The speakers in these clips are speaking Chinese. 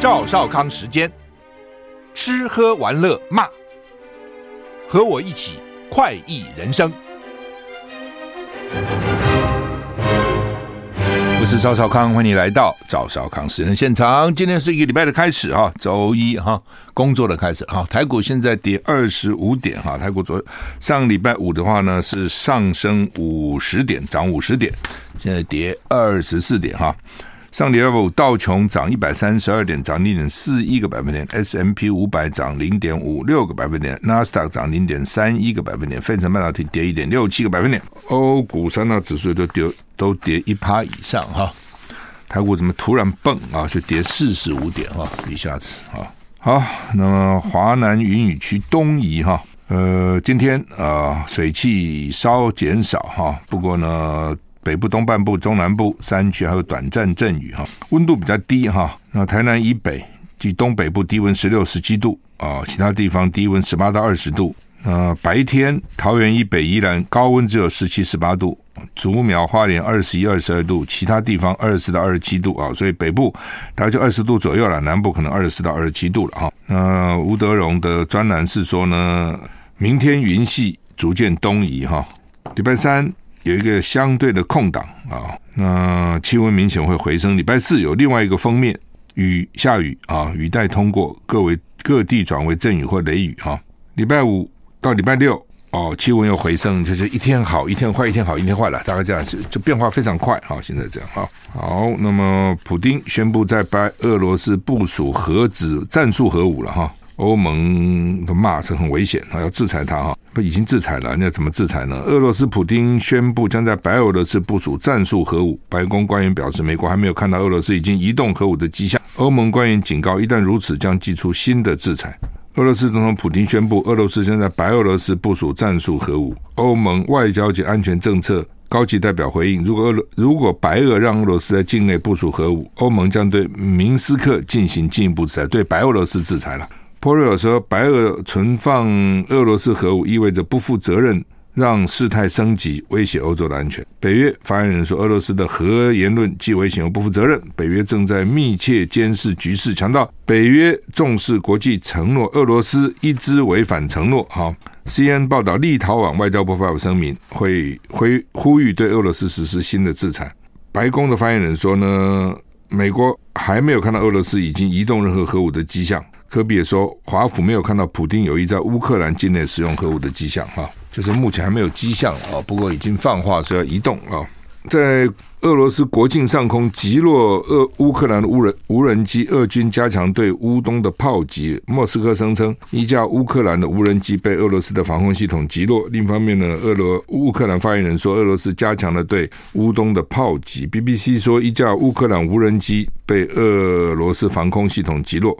赵少康时间，吃喝玩乐骂，和我一起快意人生。我是赵少康，欢迎你来到赵少康时间现场。今天是一个礼拜的开始哈，周一哈，工作的开始哈。台股现在跌二十五点哈，台股昨上礼拜五的话呢是上升五十点，涨五十点，现在跌二十四点哈。上礼拜五道琼涨一百三十二点，涨零点四一个百分点；S&P 五百涨零点五六个百分点；纳斯达克涨零点三一个百分点；费城半导体跌一点六七个百分点。欧股三大指数都跌都跌一趴以上哈。台股怎么突然蹦啊？就跌四十五点哈，一下子啊。好，那么华南云雨区东移哈，呃，今天啊水汽稍减少哈，不过呢。北部东半部、中南部山区还有短暂阵雨哈，温度比较低哈。那台南以北及东北部低温十六、十七度啊，其他地方低温十八到二十度。那白天桃园以北依然高温只有十七、十八度，竹苗、花莲二十一、二十二度，其他地方二十四到二十七度啊。所以北部大概就二十度左右了，南部可能二十四到二十七度了哈。那吴德荣的专栏是说呢，明天云系逐渐东移哈，礼拜三。有一个相对的空档啊，那气温明显会回升。礼拜四有另外一个封面雨下雨啊，雨带通过，各为各地转为阵雨或雷雨哈。礼拜五到礼拜六哦，气温又回升，就是一天好一天坏，一天好一天坏了，大概这样就就变化非常快哈。现在这样哈，好，那么普丁宣布在白俄罗斯部署核子战术核武了哈。欧盟的骂是很危险啊，要制裁他哈，不已经制裁了，那怎么制裁呢？俄罗斯普京宣布将在白俄罗斯部署战术核武，白宫官员表示，美国还没有看到俄罗斯已经移动核武的迹象。欧盟官员警告，一旦如此，将祭出新的制裁。俄罗斯总统普京宣布，俄罗斯将在白俄罗斯部署战术核武。欧盟外交及安全政策高级代表回应：如果俄罗如果白俄让俄罗斯在境内部署核武，欧盟将对明斯克进行进一步制裁，对白俄罗斯制裁了。波瑞尔说，白俄存放俄罗斯核武意味着不负责任，让事态升级，威胁欧洲的安全。北约发言人说，俄罗斯的核言论既危险又不负责任。北约正在密切监视局势，强调北约重视国际承诺，俄罗斯一直违反承诺。哈，CNN 报道，立陶宛外交部发表声明，会会呼吁对俄罗斯实施新的制裁。白宫的发言人说呢，美国还没有看到俄罗斯已经移动任何核武的迹象。科比也说，华府没有看到普丁有意在乌克兰境内使用核武的迹象，哈，就是目前还没有迹象啊。不过已经放话说要移动啊，在俄罗斯国境上空击落俄乌克兰的无人无人机，俄军加强对乌东的炮击。莫斯科声称一架乌克兰的无人机被俄罗斯的防空系统击落。另一方面呢，俄罗乌克兰发言人说，俄罗斯加强了对乌东的炮击。BBC 说，一架乌克兰无人机被俄罗斯防空系统击落。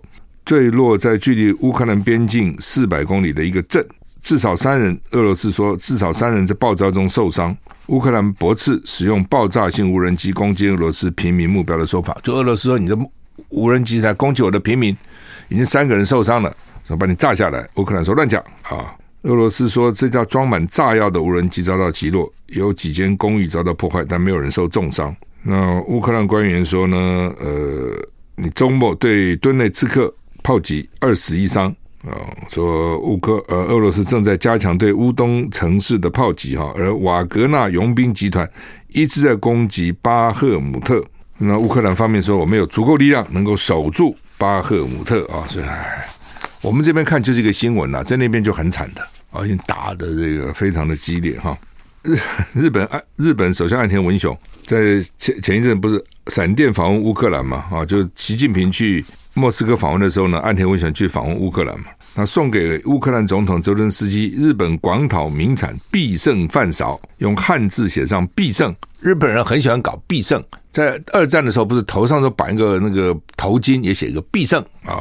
坠落在距离乌克兰边境四百公里的一个镇，至少三人。俄罗斯说，至少三人在爆炸中受伤。乌克兰驳斥使用爆炸性无人机攻击俄罗斯平民目标的说法。就俄罗斯说，你的无人机在攻击我的平民，已经三个人受伤了，说把你炸下来。乌克兰说乱讲啊！俄罗斯说，这架装满炸药的无人机遭到击落，有几间公寓遭到破坏，但没有人受重伤。那乌克兰官员说呢？呃，你周末对顿内茨克。炮击二死一伤啊！说乌克呃俄罗斯正在加强对乌东城市的炮击哈，而瓦格纳佣兵集团一直在攻击巴赫姆特。那乌克兰方面说，我们有足够力量能够守住巴赫姆特啊！所以，我们这边看就是一个新闻呐，在那边就很惨的，而且打的这个非常的激烈哈。日 日本岸日本首相岸田文雄在前前一阵不是闪电访问乌克兰嘛？啊，就是习近平去。莫斯科访问的时候呢，岸田文雄去访问乌克兰嘛，那送给乌克兰总统泽伦斯基日本广岛名产必胜饭勺，用汉字写上必胜。日本人很喜欢搞必胜，在二战的时候不是头上都绑一个那个头巾，也写一个必胜啊。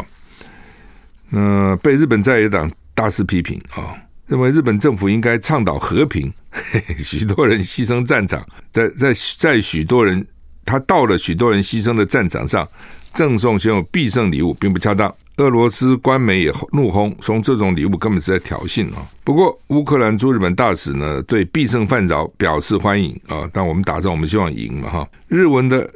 那被日本在野党大肆批评啊，认为日本政府应该倡导和平，嘿嘿，许多人牺牲战场，在在在许多人他到了许多人牺牲的战场上。赠送选有必胜礼物并不恰当，俄罗斯官媒也怒轰，说这种礼物根本是在挑衅啊！不过乌克兰驻日本大使呢，对必胜饭勺表示欢迎啊！但我们打仗，我们希望赢嘛哈！日文的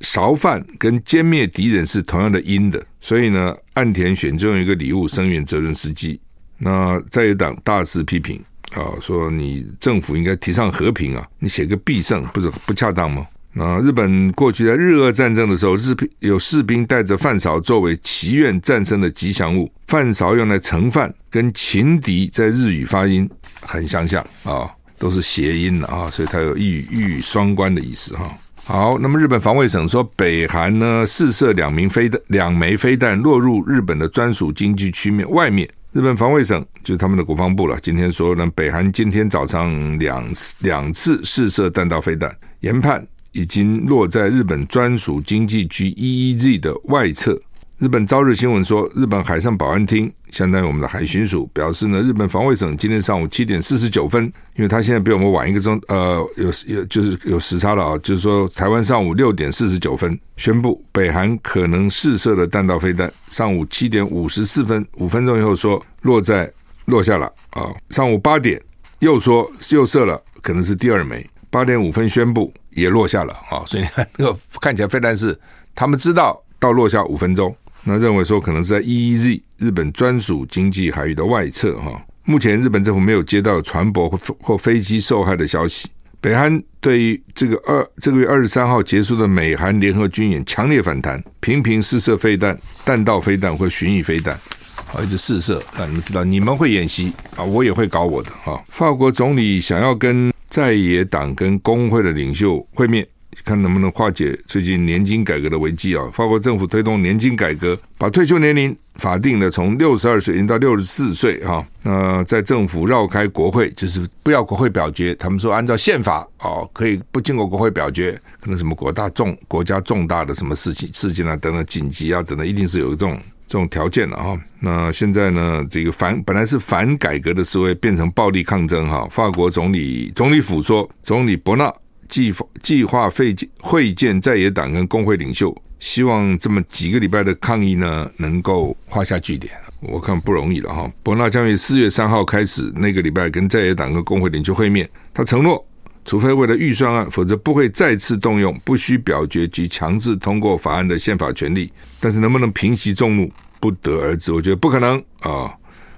勺饭跟歼灭敌人是同样的音的，所以呢，岸田选中一个礼物声援泽伦斯基。那在野党大肆批评啊，说你政府应该提倡和平啊，你写个必胜不是不恰当吗？啊日本过去在日俄战争的时候，日有士兵带着饭勺作为祈愿战胜的吉祥物，饭勺用来盛饭，跟情敌在日语发音很相像啊，都是谐音的啊，所以它有一语一语双关的意思哈。好，那么日本防卫省说，北韩呢试射两名飞弹，两枚飞弹落入日本的专属经济区面外面。日本防卫省就是他们的国防部了，今天说呢，北韩今天早上两次两次试射弹道飞弹，研判已经落在日本专属经济区 EEZ 的外侧。日本朝日新闻说，日本海上保安厅相当于我们的海巡署表示呢，日本防卫省今天上午七点四十九分，因为他现在比我们晚一个钟，呃，有有就是有时差了啊，就是说台湾上午六点四十九分宣布北韩可能试射的弹道飞弹，上午七点五十四分五分钟以后说落在落下了啊，上午八点又说又射了，可能是第二枚，八点五分宣布也落下了啊，所以 那个看起来飞弹是他们知道到落下五分钟。那认为说可能是在 EEZ 日本专属经济海域的外侧哈，目前日本政府没有接到船舶或或飞机受害的消息。北韩对于这个二这个月二十三号结束的美韩联合军演强烈反弹，频频试射飞弹、弹道飞弹或巡弋飞弹，好一直试射。让你们知道你们会演习啊，我也会搞我的哈。法国总理想要跟在野党跟工会的领袖会面。看能不能化解最近年金改革的危机啊！法国政府推动年金改革，把退休年龄法定的从六十二岁延到六十四岁哈。那在政府绕开国会，就是不要国会表决。他们说按照宪法哦，可以不经过国会表决，可能什么国大重国家重大的什么事情事情啊等等紧急啊等等，一定是有这种这种条件了哈。那现在呢，这个反本来是反改革的示威变成暴力抗争哈。法国总理总理府说，总理伯纳。计计划会会见在野党跟工会领袖，希望这么几个礼拜的抗议呢，能够画下句点。我看不容易了哈。伯纳将于四月三号开始那个礼拜跟在野党跟工会领袖会面。他承诺，除非为了预算案，否则不会再次动用不需表决及强制通过法案的宪法权利。但是能不能平息众怒，不得而知。我觉得不可能啊。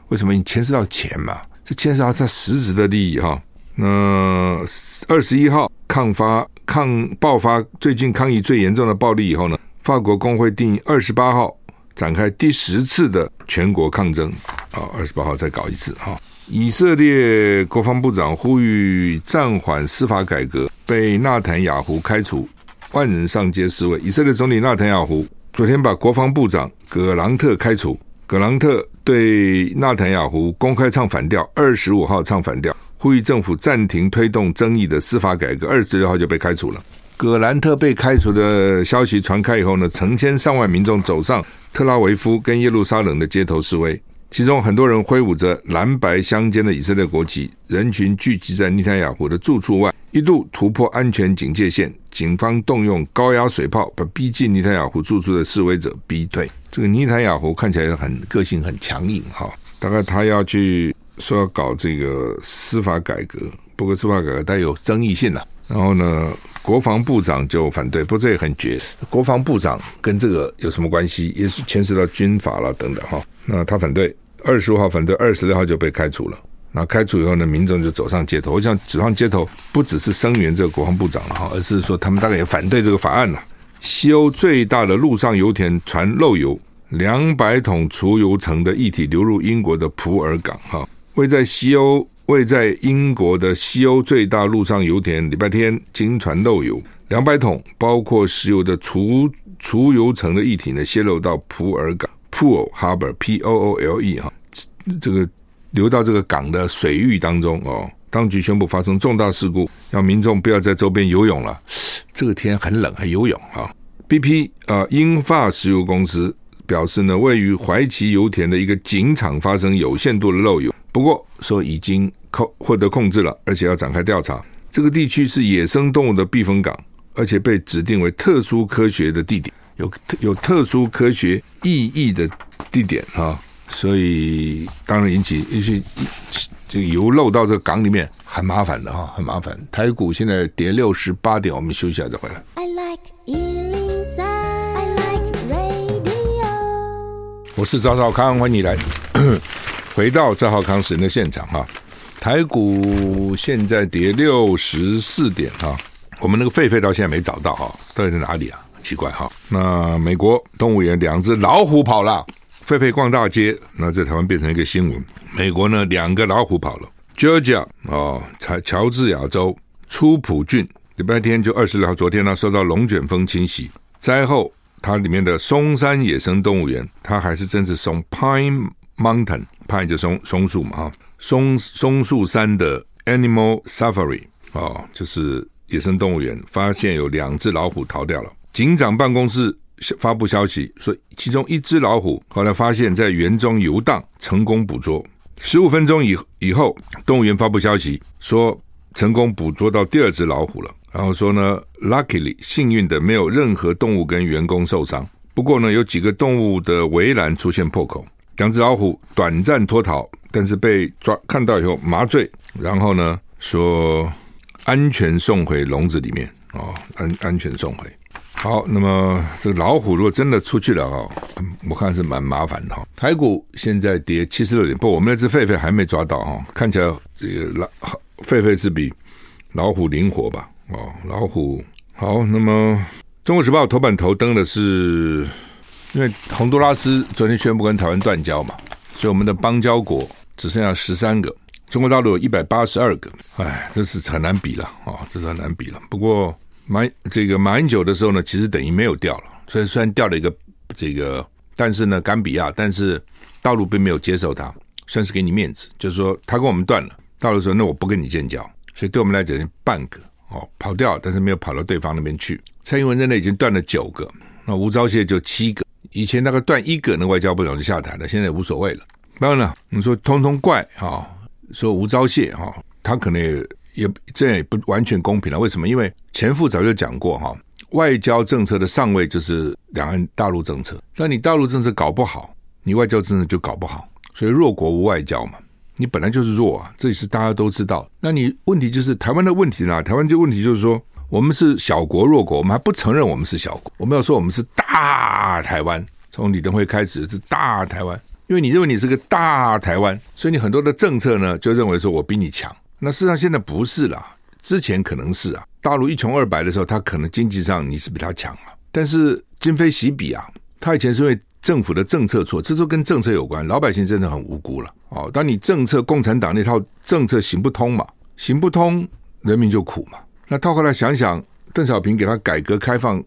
为什么？你牵涉到钱嘛，这牵涉到他实质的利益哈。那二十一号抗发抗爆发最近抗议最严重的暴力以后呢，法国工会定二十八号展开第十次的全国抗争啊，二十八号再搞一次哈。以色列国防部长呼吁暂缓司法改革，被纳坦雅胡开除，万人上街示威。以色列总理纳坦雅胡昨天把国防部长葛朗特开除，葛朗特对纳坦雅胡公开唱反调，二十五号唱反调。呼吁政府暂停推动争议的司法改革，二十六号就被开除了。葛兰特被开除的消息传开以后呢，成千上万民众走上特拉维夫跟耶路撒冷的街头示威，其中很多人挥舞着蓝白相间的以色列国旗，人群聚集在尼坦雅胡的住处外，一度突破安全警戒线，警方动用高压水炮把逼近尼坦雅胡住处的示威者逼退。这个尼坦雅胡看起来很个性很强硬哈，大概他要去。说要搞这个司法改革，不过司法改革带有争议性了。然后呢，国防部长就反对，不过这也很绝。国防部长跟这个有什么关系？也是牵涉到军法了等等哈。那他反对，二十五号反对，二十六号就被开除了。那开除以后呢，民众就走上街头。我想走上街头不只是声援这个国防部长了哈，而是说他们大概也反对这个法案了。西欧最大的陆上油田船漏油，两百桶储油层的液体流入英国的普洱港哈。位在西欧、位在英国的西欧最大陆上油田，礼拜天经传漏油，两百桶包括石油的储储油层的液体呢，泄漏到普洱港 （Pool Harbor P O O L E） 哈，这个流到这个港的水域当中哦。当局宣布发生重大事故，让民众不要在周边游泳了。这个天很冷，还游泳啊？BP 啊，英发石油公司表示呢，位于怀奇油田的一个井场发生有限度的漏油。不过说已经控获得控制了，而且要展开调查。这个地区是野生动物的避风港，而且被指定为特殊科学的地点，有特有特殊科学意义的地点啊，所以当然引起一些这个油漏到这个港里面很麻烦的哈，很麻烦。台股现在跌六十八点，我们休息一下再回来。I like 我是赵少康，欢迎你来 回到赵少康时的现场哈、台股现在跌六十四点哈、啊，我们那个狒狒到现在没找到哈、啊，到底在哪里啊？奇怪哈。那美国动物园两只老虎跑了，狒狒逛大街，那在台湾变成一个新闻。美国呢，两个老虎跑了，Georgia 哦，乔乔治亚州初普郡，礼拜天就二十号，昨天呢受到龙卷风侵袭，灾后。它里面的松山野生动物园，它还是真是松 Pine Mountain，Pine 就松松树嘛哈，松松树山的 Animal Safari 哦，就是野生动物园，发现有两只老虎逃掉了。警长办公室发布消息说，其中一只老虎后来发现在园中游荡，成功捕捉。十五分钟以以后，动物园发布消息说，成功捕捉到第二只老虎了。然后说呢，luckily 幸运的没有任何动物跟员工受伤。不过呢，有几个动物的围栏出现破口，两只老虎短暂脱逃，但是被抓看到以后麻醉，然后呢说安全送回笼子里面哦，安安全送回。好，那么这个老虎如果真的出去了哦，我看是蛮麻烦的哈。台股现在跌七十六点，不，我们那只狒狒还没抓到哈，看起来这个老狒狒是比老虎灵活吧。哦，老虎好。那么，《中国时报》头版头登的是，因为洪都拉斯昨天宣布跟台湾断交嘛，所以我们的邦交国只剩下十三个，中国大陆有一百八十二个。哎，这是很难比了啊，这是很难比了。不过马这个马英九的时候呢，其实等于没有掉了，所以虽然掉了一个这个，但是呢，甘比亚，但是大陆并没有接受他，算是给你面子，就是说他跟我们断了，大陆说那我不跟你建交，所以对我们来讲半个。哦，跑掉，但是没有跑到对方那边去。蔡英文在那已经断了九个，那吴钊燮就七个。以前那个断一个，那外交部长就下台了，现在也无所谓了。当然了，你说通通怪哈，说吴钊燮哈，他可能也也这也不完全公平了。为什么？因为前夫早就讲过哈，外交政策的上位就是两岸大陆政策。那你大陆政策搞不好，你外交政策就搞不好。所以弱国无外交嘛。你本来就是弱啊，这也是大家都知道。那你问题就是台湾的问题呢？台湾这个问题就是说，我们是小国弱国，我们还不承认我们是小国。我们要说我们是大台湾，从李登辉开始是大台湾，因为你认为你是个大台湾，所以你很多的政策呢就认为说我比你强。那事实上现在不是啦，之前可能是啊，大陆一穷二白的时候，他可能经济上你是比他强啊，但是今非昔比啊，他以前是因为。政府的政策错，这都跟政策有关。老百姓真的很无辜了哦。当你政策共产党那套政策行不通嘛，行不通，人民就苦嘛。那套过来想想，邓小平给他改革开放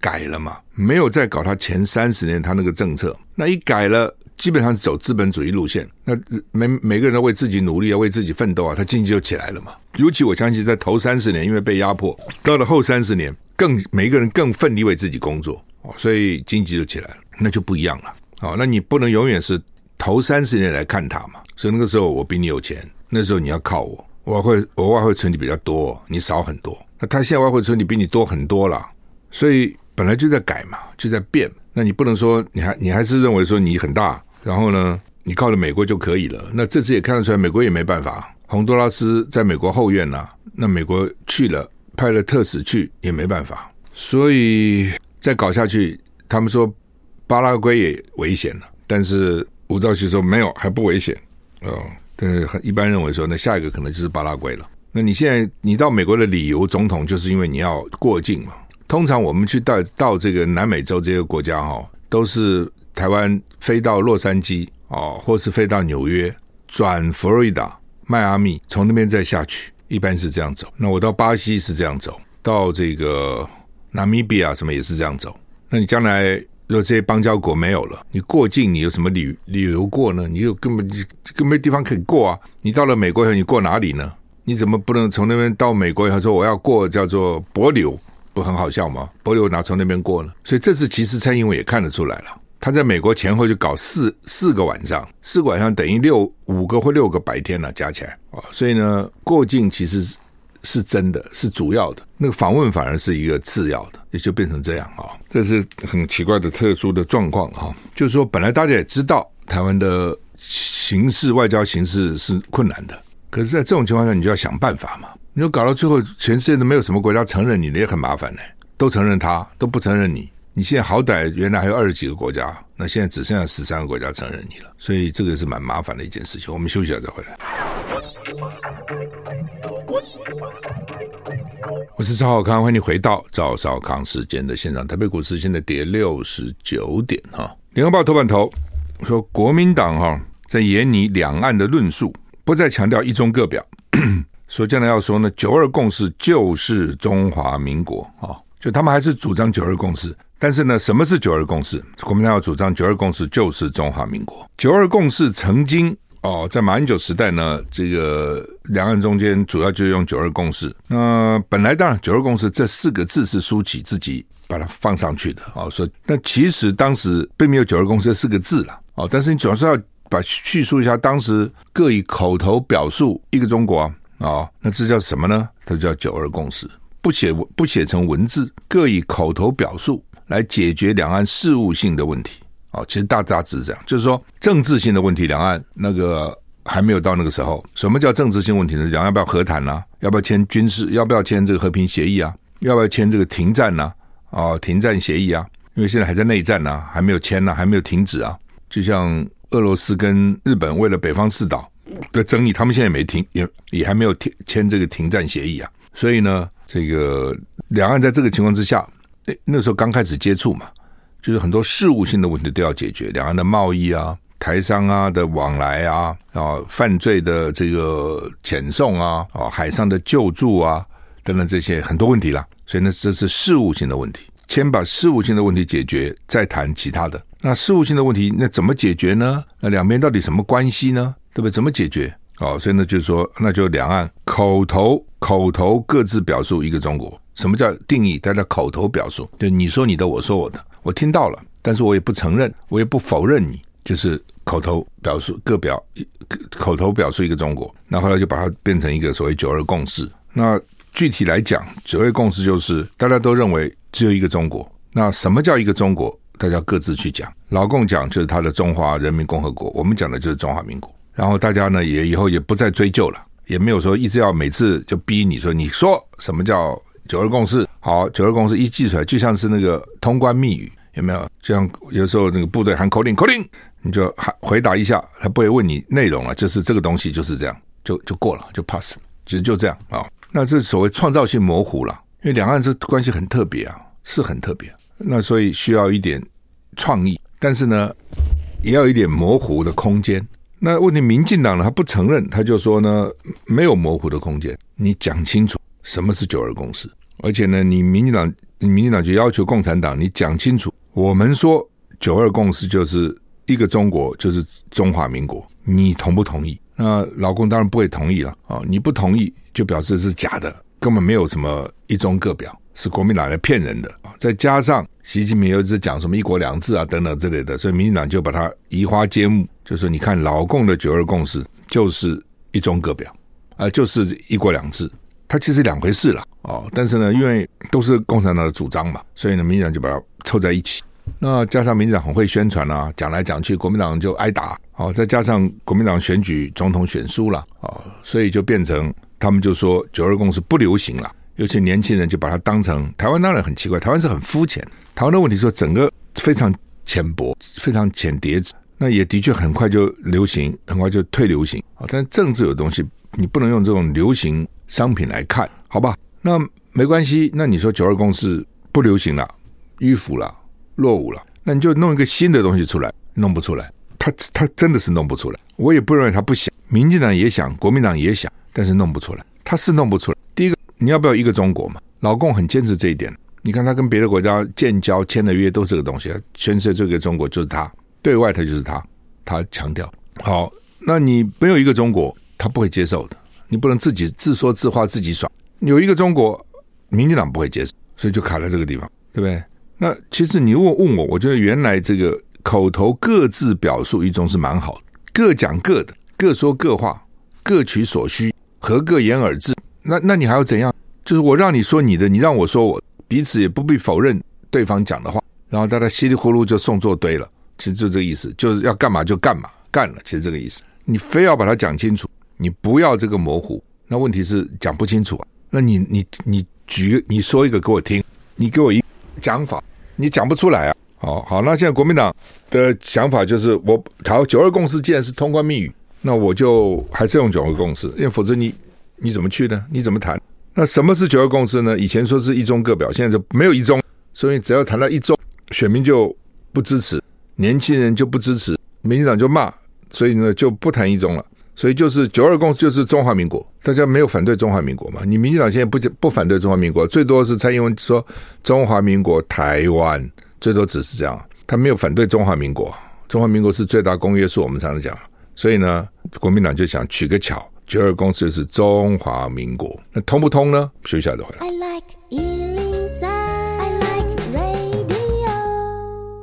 改了嘛，没有再搞他前三十年他那个政策。那一改了，基本上走资本主义路线。那每每个人都为自己努力啊，为自己奋斗啊，他经济就起来了嘛。尤其我相信，在头三十年因为被压迫，到了后三十年，更每个人更奋力为自己工作哦，所以经济就起来了。那就不一样了，哦，那你不能永远是头三十年来看他嘛，所以那个时候我比你有钱，那时候你要靠我，我会我外汇存底比较多，你少很多。那他现在外汇存底比你多很多了，所以本来就在改嘛，就在变。那你不能说你还你还是认为说你很大，然后呢，你靠着美国就可以了。那这次也看得出来，美国也没办法。洪都拉斯在美国后院呐，那美国去了，派了特使去也没办法。所以再搞下去，他们说。巴拉圭也危险了，但是吴兆旭说没有，还不危险哦。但是很一般认为说，那下一个可能就是巴拉圭了。那你现在你到美国的理由，总统就是因为你要过境嘛。通常我们去到到这个南美洲这些国家哈，都是台湾飞到洛杉矶哦，或是飞到纽约，转佛罗里达、迈阿密，从那边再下去，一般是这样走。那我到巴西是这样走，到这个纳米比亚什么也是这样走。那你将来？如果这些邦交国没有了，你过境你有什么理理由过呢？你又根本根本没地方可以过啊！你到了美国以后，你过哪里呢？你怎么不能从那边到美国以后说我要过叫做帛琉，不很好笑吗？帛琉哪从那边过呢？所以这次其实蔡英文也看得出来了，他在美国前后就搞四四个晚上，四个晚上等于六五个或六个白天了，加起来啊，所以呢，过境其实是。是真的，是主要的，那个访问反而是一个次要的，也就变成这样啊，这是很奇怪的特殊的状况啊。就是说，本来大家也知道台湾的形势、外交形势是困难的，可是，在这种情况下，你就要想办法嘛。你说搞到最后，全世界都没有什么国家承认你，也很麻烦呢。都承认他，都不承认你，你现在好歹原来还有二十几个国家，那现在只剩下十三个国家承认你了，所以这个是蛮麻烦的一件事情。我们休息了再回来。我是赵少康，欢迎你回到赵少康时间的现场。台北股市现在跌六十九点哈。联合报头版头说，国民党哈在研拟两岸的论述，不再强调一中各表，说将来要说呢，九二共识就是中华民国啊，就他们还是主张九二共识。但是呢，什么是九二共识？国民党要主张九二共识就是中华民国。九二共识曾经哦，在马英九时代呢，这个两岸中间主要就用九二共识。那本来当然九二共识这四个字是苏起自己把它放上去的哦，说那其实当时并没有九二共识这四个字了哦，但是你主要是要把叙述一下当时各以口头表述一个中国啊，哦，那这叫什么呢？它叫九二共识，不写不写成文字，各以口头表述。来解决两岸事务性的问题，哦，其实大大致是这样，就是说政治性的问题，两岸那个还没有到那个时候。什么叫政治性问题呢？两岸要不要和谈啊？要不要签军事？要不要签这个和平协议啊？要不要签这个停战呢？啊，停战协议啊？因为现在还在内战呢，还没有签呢，还没有停止啊。就像俄罗斯跟日本为了北方四岛的争议，他们现在也没停，也也还没有签签这个停战协议啊。所以呢，这个两岸在这个情况之下。那时候刚开始接触嘛，就是很多事务性的问题都要解决，两岸的贸易啊、台商啊的往来啊，啊，犯罪的这个遣送啊，啊，海上的救助啊等等这些很多问题啦。所以呢，这是事务性的问题，先把事务性的问题解决，再谈其他的。那事务性的问题，那怎么解决呢？那两边到底什么关系呢？对不对？怎么解决？哦，所以呢，就是说，那就两岸口头口头各自表述一个中国。什么叫定义？大家口头表述，就你说你的，我说我的，我听到了，但是我也不承认，我也不否认你，就是口头表述各表口头表述一个中国，那后来就把它变成一个所谓九二共识。那具体来讲，九二共识就是大家都认为只有一个中国。那什么叫一个中国？大家各自去讲。老共讲就是他的中华人民共和国，我们讲的就是中华民国。然后大家呢也以后也不再追究了，也没有说一直要每次就逼你说，你说什么叫。九二共识，好，九二共识一记出来，就像是那个通关密语，有没有？就像有时候那个部队喊口令，口令，你就喊回答一下，他不会问你内容了，就是这个东西就是这样，就就过了，就 pass，其实就这样啊、那这所谓创造性模糊了，因为两岸这关系很特别啊，是很特别，那所以需要一点创意，但是呢，也要一点模糊的空间。那问题，民进党呢，他不承认，他就说呢，没有模糊的空间，你讲清楚什么是九二共识。而且呢，你民进党，你民进党就要求共产党，你讲清楚，我们说九二共识就是一个中国，就是中华民国，你同不同意？那老共当然不会同意了啊！你不同意，就表示是假的，根本没有什么一中各表，是国民党来骗人的啊！再加上习近平又一直讲什么一国两制啊等等之类的，所以民进党就把它移花接木，就说你看老共的九二共识就是一中各表，啊，就是一国两制。它其实两回事了哦，但是呢，因为都是共产党的主张嘛，所以呢，民进党就把它凑在一起。那加上民进党很会宣传啊，讲来讲去，国民党就挨打哦。再加上国民党选举总统选输了哦，所以就变成他们就说九二共识不流行了。尤其年轻人就把它当成台湾，当然很奇怪，台湾是很肤浅。台湾的问题说整个非常浅薄，非常浅碟子，那也的确很快就流行，很快就退流行啊。但政治有东西，你不能用这种流行。商品来看，好吧，那没关系。那你说九二共识不流行了，迂腐了，落伍了，那你就弄一个新的东西出来，弄不出来。他他真的是弄不出来。我也不认为他不想，民进党也想，国民党也想，但是弄不出来。他是弄不出来。第一个，你要不要一个中国嘛？老共很坚持这一点。你看他跟别的国家建交签的约都是这个东西，宣示这个中国就是他，对外他就是他，他强调。好，那你没有一个中国，他不会接受的。你不能自己自说自话自己爽，有一个中国，民进党不会接受，所以就卡在这个地方，对不对？那其实你如果问我，我觉得原来这个口头各自表述一种是蛮好，各讲各的，各说各话，各取所需，合各言而至。那那你还要怎样？就是我让你说你的，你让我说我，彼此也不必否认对方讲的话，然后大家稀里糊涂就送作堆了。其实就这个意思，就是要干嘛就干嘛，干了，其实这个意思。你非要把它讲清楚。你不要这个模糊，那问题是讲不清楚啊。那你你你举你说一个给我听，你给我一讲法，你讲不出来啊。好好，那现在国民党的想法就是，我好九二共识既然是通关密语，那我就还是用九二共识，因为否则你你怎么去呢？你怎么谈？那什么是九二共识呢？以前说是一中各表，现在就没有一中，所以只要谈到一中，选民就不支持，年轻人就不支持，民进党就骂，所以呢就不谈一中了。所以就是九二共识就是中华民国，大家没有反对中华民国嘛？你民进党现在不不反对中华民国，最多是蔡英文说中华民国台湾，最多只是这样，他没有反对中华民国。中华民国是最大公约数，我们常常讲。所以呢，国民党就想取个巧，九二共识是中华民国，那通不通呢？休息一下就回来。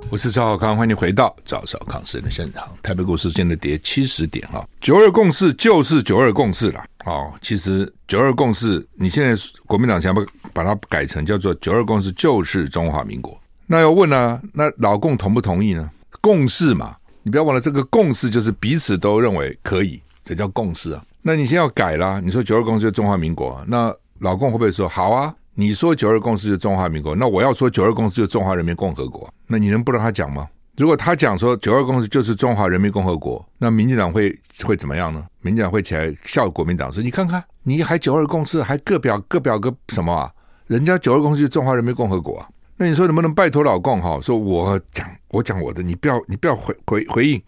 我是赵少康，欢迎回到赵少康时间的现场。台北股市现在跌七十点哈，九二共识就是九二共识了。哦，其实九二共识，你现在国民党想不把它改成叫做九二共识就是中华民国？那要问呢、啊，那老共同不同意呢？共识嘛，你不要忘了，这个共识就是彼此都认为可以，这叫共识啊。那你先要改啦，你说九二共识就是中华民国，那老共会不会说好啊？你说九二共识是中华民国，那我要说九二共识就是中华人民共和国，那你能不让他讲吗？如果他讲说九二共识就是中华人民共和国，那民进党会会怎么样呢？民进党会起来笑国民党说：“你看看，你还九二共识，还各表各表个什么啊？人家九二共识是中华人民共和国啊！那你说能不能拜托老共哈？说我讲我讲我的，你不要你不要回回回应。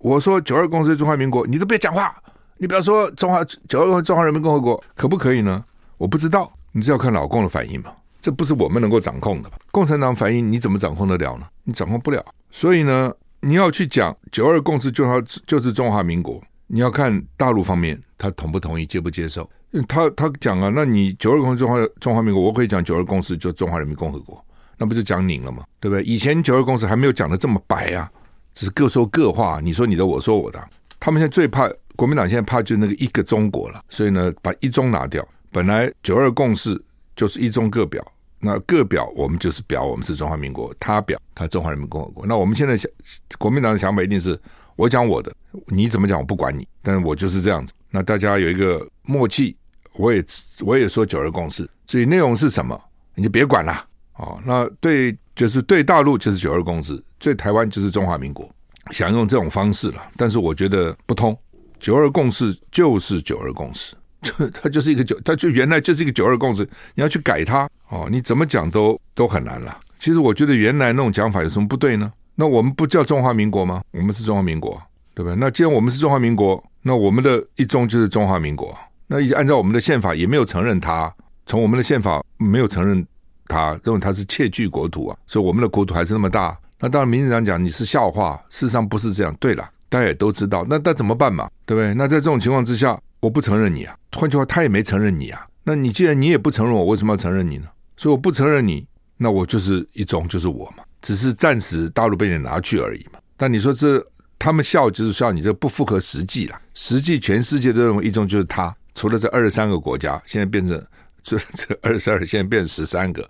我说九二共识是中华民国，你都别讲话，你不要说中华九二共中华人民共和国，可不可以呢？我不知道。”你只要看老共的反应嘛，这不是我们能够掌控的吧？共产党反应你怎么掌控得了呢？你掌控不了。所以呢，你要去讲九二共识就要就是中华民国，你要看大陆方面他同不同意、接不接受。他他讲啊，那你九二共识中华中华民国，我可以讲九二共识就中华人民共和国，那不就讲拧了吗？对不对？以前九二共识还没有讲的这么白啊，只是各说各话，你说你的，我说我的。他们现在最怕国民党现在怕就那个一个中国了，所以呢，把一中拿掉。本来九二共识就是一中各表，那各表我们就是表我们是中华民国，他表他中华人民共和国。那我们现在想，国民党的想法一定是我讲我的，你怎么讲我不管你，但是我就是这样子。那大家有一个默契，我也我也说九二共识，至于内容是什么，你就别管了哦。那对就是对大陆就是九二共识，对台湾就是中华民国，想用这种方式了，但是我觉得不通。九二共识就是九二共识。就 它就是一个九，它就原来就是一个九二共识，你要去改它哦，你怎么讲都都很难了。其实我觉得原来那种讲法有什么不对呢？那我们不叫中华民国吗？我们是中华民国，对不对？那既然我们是中华民国，那我们的一中就是中华民国。那按照我们的宪法也没有承认它，从我们的宪法没有承认它，认为它是窃据国土啊，所以我们的国土还是那么大。那当然，民进党讲你是笑话，事实上不是这样。对了，大家也都知道，那那怎么办嘛？对不对？那在这种情况之下。我不承认你啊，换句话，他也没承认你啊。那你既然你也不承认我，为什么要承认你呢？所以我不承认你，那我就是一中，就是我嘛，只是暂时大陆被你拿去而已嘛。但你说这他们笑就是笑你这不符合实际了，实际全世界都认为一中就是他，除了这二十三个国家，现在变成这这二十二，现在变成十三个，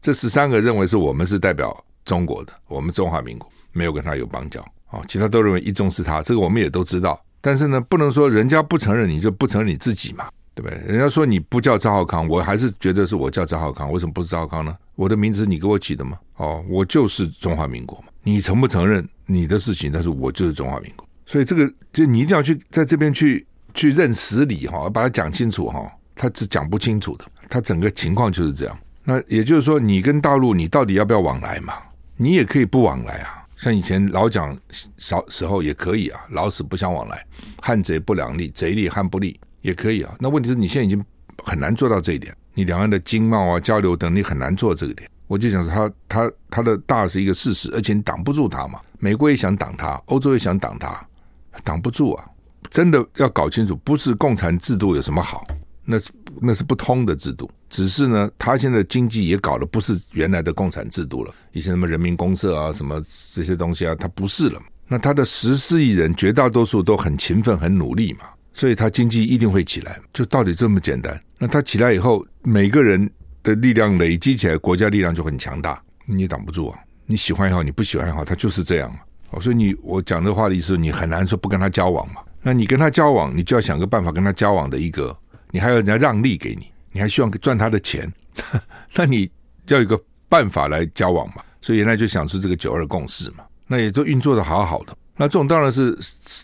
这十三个认为是我们是代表中国的，我们中华民国没有跟他有邦交啊，其他都认为一中是他，这个我们也都知道。但是呢，不能说人家不承认你就不承认你自己嘛，对不对？人家说你不叫赵浩康，我还是觉得是我叫赵浩康，为什么不是赵浩康呢？我的名字你给我起的吗？哦，我就是中华民国嘛。你承不承认你的事情？但是我就是中华民国，所以这个就你一定要去在这边去去认实理哈，把它讲清楚哈。他是讲不清楚的，他整个情况就是这样。那也就是说，你跟大陆你到底要不要往来嘛？你也可以不往来啊。像以前老讲小时候也可以啊，老死不相往来，汉贼不两立，贼立汉不立也可以啊。那问题是你现在已经很难做到这一点，你两岸的经贸啊交流等，你很难做这个点。我就想说他他他的大是一个事实，而且你挡不住他嘛。美国也想挡他，欧洲也想挡他，挡不住啊。真的要搞清楚，不是共产制度有什么好。那是那是不通的制度，只是呢，他现在经济也搞的不是原来的共产制度了，以前什么人民公社啊，什么这些东西啊，他不是了。那他的十四亿人绝大多数都很勤奋、很努力嘛，所以他经济一定会起来，就道理这么简单。那他起来以后，每个人的力量累积起来，国家力量就很强大，你挡不住啊。你喜欢也好，你不喜欢也好，他就是这样。所以你我讲这话的意思，你很难说不跟他交往嘛。那你跟他交往，你就要想个办法跟他交往的一个。你还要人家让利给你，你还希望赚他的钱，那你要有一个办法来交往嘛。所以原来就想出这个九二共识嘛，那也都运作的好好的。那这种当然是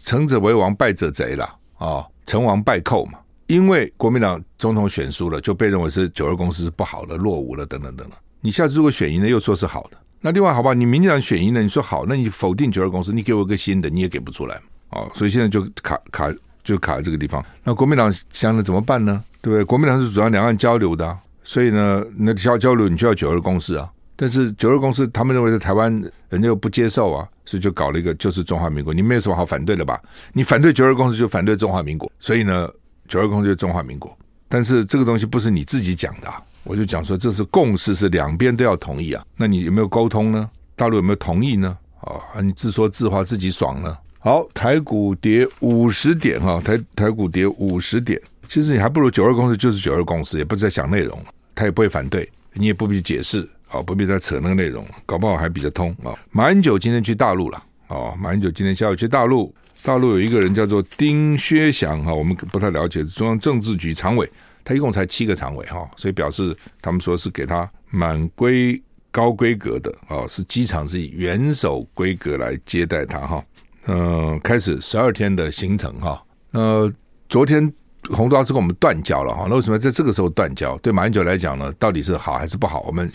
成者为王，败者贼了啊，成王败寇嘛。因为国民党总统选输了，就被认为是九二共识是不好的、落伍了等等等等。你下次如果选赢了，又说是好的。那另外，好吧，你民进党选赢了，你说好，那你否定九二共识，你给我一个新的，你也给不出来哦。所以现在就卡卡就卡在这个地方。那国民党想着怎么办呢？对不对？国民党是主张两岸交流的，所以呢，那交交流你就要九二共识啊。但是九二共识他们认为在台湾人家又不接受啊，所以就搞了一个就是中华民国，你没有什么好反对的吧？你反对九二共识就反对中华民国，所以呢。九二共识就是中华民国，但是这个东西不是你自己讲的，啊，我就讲说这是共识，是两边都要同意啊。那你有没有沟通呢？大陆有没有同意呢？啊，你自说自话自己爽呢？好，台股跌五十点哈，台台股跌五十点，其实你还不如九二公司就是九二公司，也不是在讲内容，他也不会反对，你也不必解释啊，不必再扯那个内容，搞不好还比较通啊。马英九今天去大陆了哦，马英九今天下午去大陆。大陆有一个人叫做丁薛祥哈，我们不太了解中央政治局常委，他一共才七个常委哈，所以表示他们说是给他满规高规格的啊，是机场是以元首规格来接待他哈。嗯，开始十二天的行程哈。呃，昨天洪都拉斯跟我们断交了哈，那为什么在这个时候断交？对马英九来讲呢，到底是好还是不好？我们。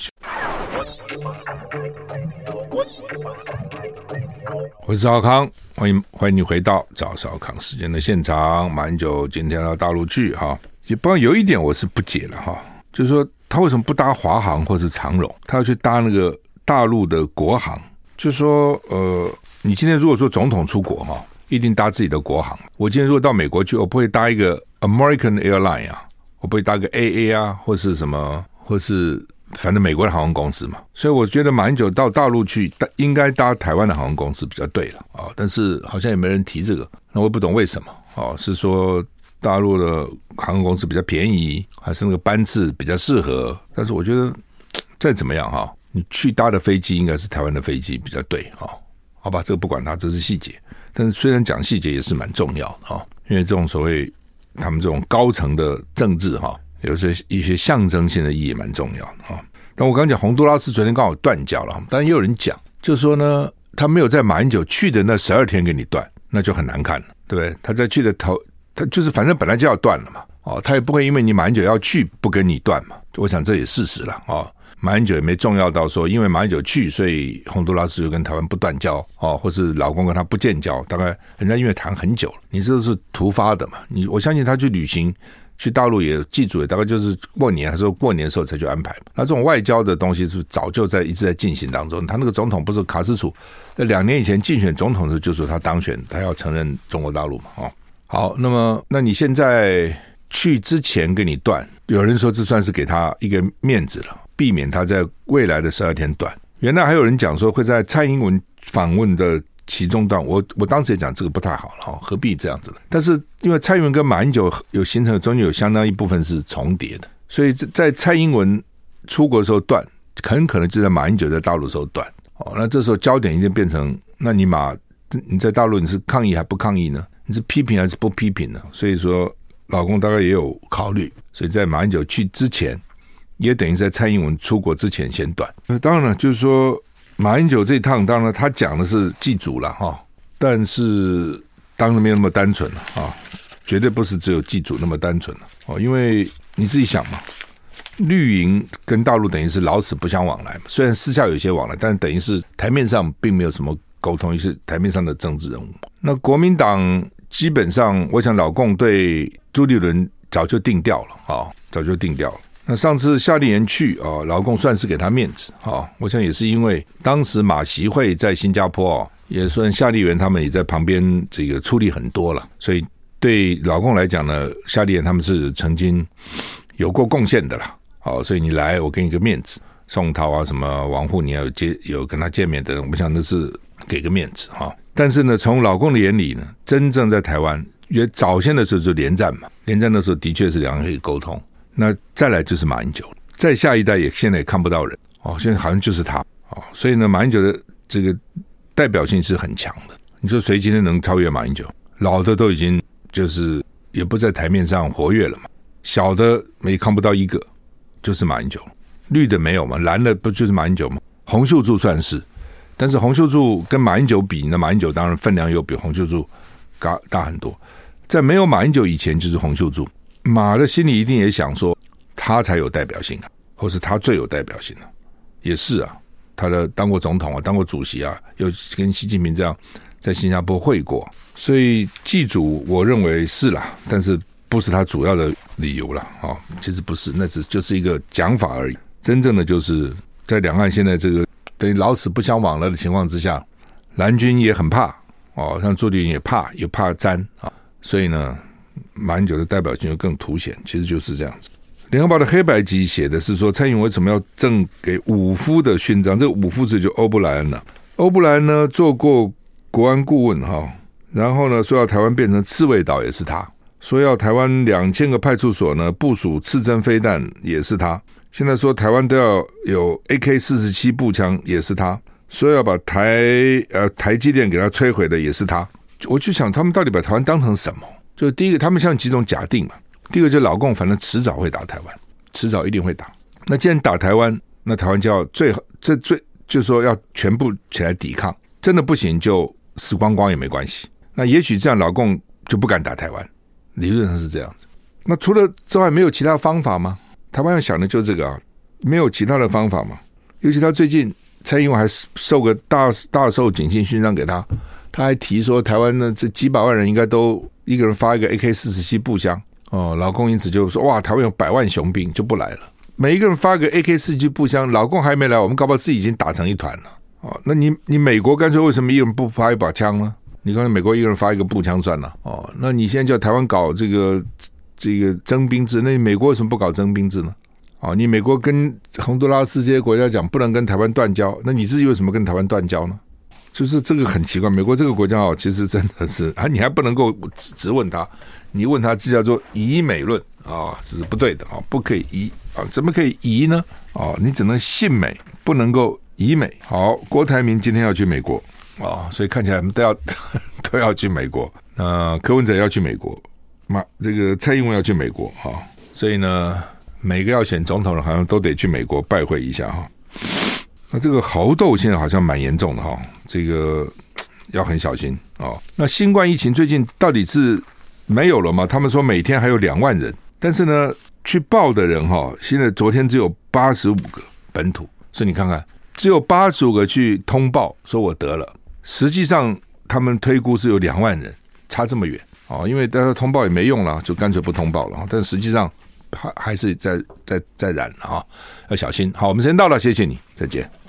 我是赵康，欢迎欢迎你回到赵少康时间的现场。马英九今天到大陆去哈，也不过有一点我是不解了哈，就是说他为什么不搭华航或是长荣，他要去搭那个大陆的国航？就是说呃，你今天如果说总统出国哈，一定搭自己的国航。我今天如果到美国去，我不会搭一个 American Airline 啊，我不会搭个 AA 啊，或是什么，或是。反正美国的航空公司嘛，所以我觉得马英九到大陆去，应该搭台湾的航空公司比较对了啊。但是好像也没人提这个，那我也不懂为什么啊？是说大陆的航空公司比较便宜，还是那个班次比较适合？但是我觉得 再怎么样哈，你去搭的飞机应该是台湾的飞机比较对啊。好吧，这个不管它，这是细节。但是虽然讲细节也是蛮重要的啊，因为这种所谓他们这种高层的政治哈。有些一些象征性的意义蛮重要的哈。但我刚讲洪都拉斯昨天刚好断交了，但也有人讲，就是说呢，他没有在马英九去的那十二天给你断，那就很难看了，对不对？他在去的头，他就是反正本来就要断了嘛，哦，他也不会因为你马英九要去不跟你断嘛。我想这也事实了啊。马英九也没重要到说，因为马英九去，所以洪都拉斯就跟台湾不断交哦，或是老公跟他不建交。大概人家因为谈很久了，你这是突发的嘛。你我相信他去旅行。去大陆也记住，大概就是过年还是过年的时候才去安排。那这种外交的东西是早就在一直在进行当中。他那个总统不是卡斯楚，在两年以前竞选总统的时候就说他当选，他要承认中国大陆嘛。哦，好，那么那你现在去之前给你断，有人说这算是给他一个面子了，避免他在未来的十二天断。原来还有人讲说会在蔡英文访问的。其中段，我我当时也讲这个不太好了哈，何必这样子呢？但是因为蔡英文跟马英九有形成中间有相当一部分是重叠的，所以在蔡英文出国的时候断，很可能就在马英九在大陆的时候断。哦，那这时候焦点已经变成，那你马你在大陆你是抗议还不抗议呢？你是批评还是不批评呢？所以说，老公大概也有考虑，所以在马英九去之前，也等于在蔡英文出国之前先断。那当然了，就是说。马英九这一趟，当然他讲的是祭祖了哈，但是当然没有那么单纯了啊，绝对不是只有祭祖那么单纯了哦，因为你自己想嘛，绿营跟大陆等于是老死不相往来嘛，虽然私下有些往来，但等于是台面上并没有什么沟通，也是台面上的政治人物。那国民党基本上，我想老共对朱立伦早就定调了啊，早就定调了。那上次夏立言去啊，老共算是给他面子啊。我想也是因为当时马习会在新加坡啊，也算夏立言他们也在旁边这个出力很多了，所以对老共来讲呢，夏立言他们是曾经有过贡献的啦。好，所以你来，我给你个面子，宋涛啊，什么王沪，你要有接有跟他见面的人，我想那是给个面子哈。但是呢，从老共的眼里呢，真正在台湾，因为早先的时候就连战嘛，连战的时候的确是两个人可以沟通。那再来就是马英九，再下一代也现在也看不到人哦，现在好像就是他哦，所以呢，马英九的这个代表性是很强的。你说谁今天能超越马英九？老的都已经就是也不在台面上活跃了嘛，小的没看不到一个，就是马英九。绿的没有嘛，蓝的不就是马英九吗？洪秀柱算是，但是洪秀柱跟马英九比，那马英九当然分量又比洪秀柱大大很多。在没有马英九以前，就是洪秀柱。马的心里一定也想说，他才有代表性啊，或是他最有代表性啊，也是啊。他的当过总统啊，当过主席啊，又跟习近平这样在新加坡会过，所以祭祖我认为是啦，但是不是他主要的理由了啊。其实不是，那只就是一个讲法而已。真正的就是在两岸现在这个等于老死不相往来的情况之下，蓝军也很怕哦，像朱立伦也怕，也怕沾啊，所以呢，马英九的代表性就更凸显。其实就是这样子。联合报的黑白集写的是说，蔡英文为什么要赠给五夫的勋章？这个五夫是就欧布莱恩了。欧布莱恩呢做过国安顾问哈，然后呢说要台湾变成刺猬岛也是他，说要台湾两千个派出所呢部署刺针飞弹也是他。现在说台湾都要有 AK 四十七步枪也是他，说要把台呃台积电给他摧毁的也是他。我就想他们到底把台湾当成什么？就第一个，他们像几种假定嘛。第一个就老共，反正迟早会打台湾，迟早一定会打。那既然打台湾，那台湾就要最好，这最就是说要全部起来抵抗。真的不行，就死光光也没关系。那也许这样，老共就不敢打台湾。理论上是这样子。那除了之外，没有其他方法吗？台湾要想的就是这个啊，没有其他的方法吗？尤其他最近蔡英文还受个大大寿景星勋章给他，他还提说台湾呢这几百万人应该都一个人发一个 AK 四十七步枪。哦，老公因此就说哇，台湾有百万雄兵就不来了。每一个人发个 AK 四七步枪，老公还没来，我们搞不好自己已经打成一团了。哦，那你你美国干脆为什么一人不发一把枪呢？你看美国一个人发一个步枪算了。哦，那你现在叫台湾搞这个这个征兵制，那你美国为什么不搞征兵制呢？哦，你美国跟洪都拉斯这些国家讲不能跟台湾断交，那你自己为什么跟台湾断交呢？就是这个很奇怪，美国这个国家哦，其实真的是啊，你还不能够直直问他。你问他，这叫做以美论啊，这是不对的啊，不可以疑啊，怎么可以疑呢？啊，你只能信美，不能够以美。好，郭台铭今天要去美国啊，所以看起来我们都要 都要去美国。那柯文哲要去美国，那这个蔡英文要去美国哈，所以呢，每个要选总统的，好像都得去美国拜会一下哈。那这个猴痘现在好像蛮严重的哈，这个要很小心啊。那新冠疫情最近到底是？没有了吗？他们说每天还有两万人，但是呢，去报的人哈，现在昨天只有八十五个本土，所以你看看，只有八十五个去通报说我得了，实际上他们推估是有两万人，差这么远啊！因为大家通报也没用了，就干脆不通报了。但实际上还还是在在在染啊，要小心。好，我们时间到了，谢谢你，再见。